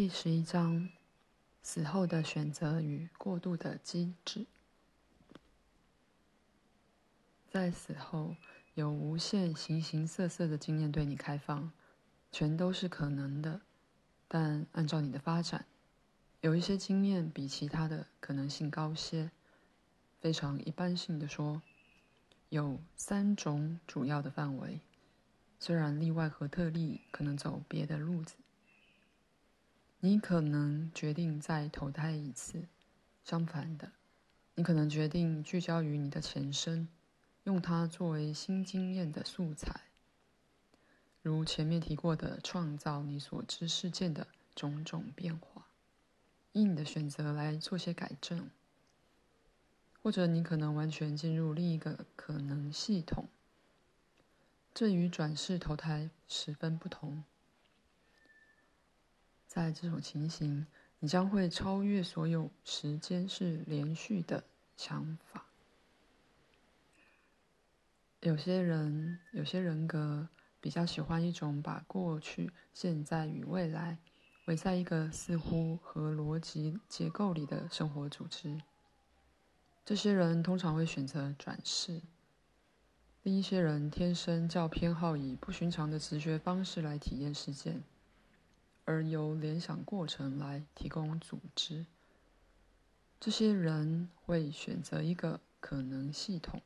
第十一章：死后的选择与过渡的机制。在死后，有无限形形色色的经验对你开放，全都是可能的。但按照你的发展，有一些经验比其他的可能性高些。非常一般性的说，有三种主要的范围，虽然例外和特例可能走别的路子。你可能决定再投胎一次，相反的，你可能决定聚焦于你的前生，用它作为新经验的素材，如前面提过的，创造你所知事件的种种变化，以你的选择来做些改正，或者你可能完全进入另一个可能系统，这与转世投胎十分不同。在这种情形，你将会超越所有时间是连续的想法。有些人，有些人格比较喜欢一种把过去、现在与未来围在一个似乎和逻辑结构里的生活组织。这些人通常会选择转世。另一些人天生较偏好以不寻常的直觉方式来体验事件。而由联想过程来提供组织，这些人会选择一个可能系统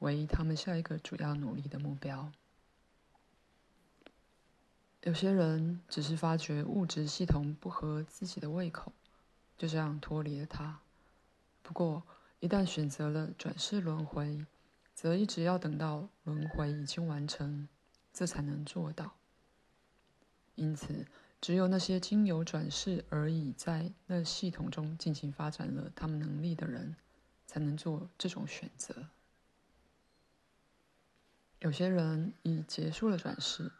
为他们下一个主要努力的目标。有些人只是发觉物质系统不合自己的胃口，就这样脱离了它。不过，一旦选择了转世轮回，则一直要等到轮回已经完成，这才能做到。因此，只有那些经由转世而已在那系统中进行发展了他们能力的人，才能做这种选择。有些人已结束了转世，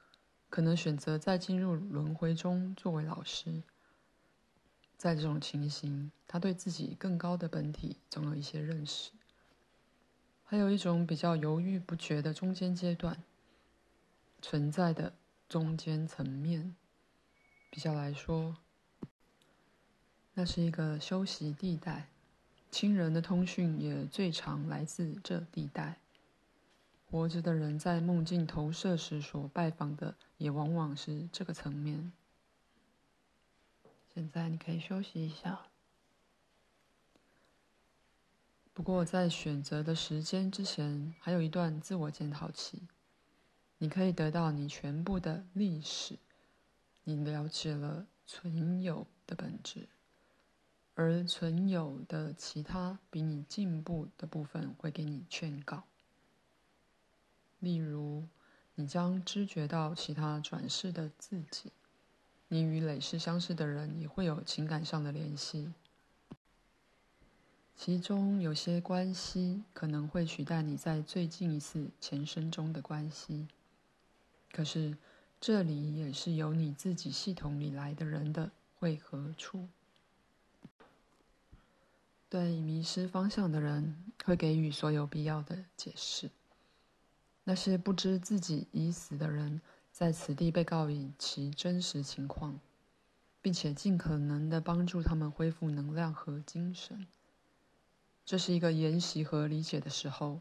可能选择再进入轮回中作为老师。在这种情形，他对自己更高的本体总有一些认识。还有一种比较犹豫不决的中间阶段，存在的中间层面。比较来说，那是一个休息地带，亲人的通讯也最常来自这地带。活着的人在梦境投射时所拜访的，也往往是这个层面。现在你可以休息一下。不过，在选择的时间之前，还有一段自我检讨期，你可以得到你全部的历史。你了解了存有的本质，而存有的其他比你进步的部分会给你劝告。例如，你将知觉到其他转世的自己，你与累世相识的人也会有情感上的联系，其中有些关系可能会取代你在最近一次前生中的关系。可是，这里也是由你自己系统里来的人的汇合处。对迷失方向的人，会给予所有必要的解释。那些不知自己已死的人，在此地被告以其真实情况，并且尽可能的帮助他们恢复能量和精神。这是一个研习和理解的时候，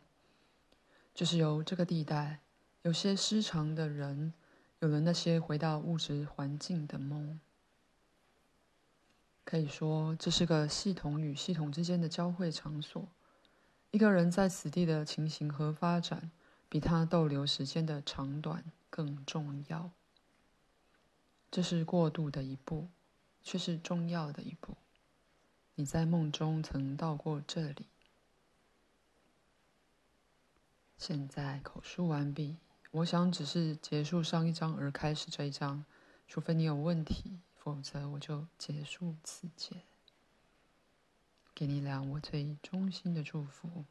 就是由这个地带有些失常的人。有了那些回到物质环境的梦，可以说这是个系统与系统之间的交汇场所。一个人在此地的情形和发展，比他逗留时间的长短更重要。这是过渡的一步，却是重要的一步。你在梦中曾到过这里，现在口述完毕。我想只是结束上一章而开始这一章，除非你有问题，否则我就结束此节。给你俩我最衷心的祝福。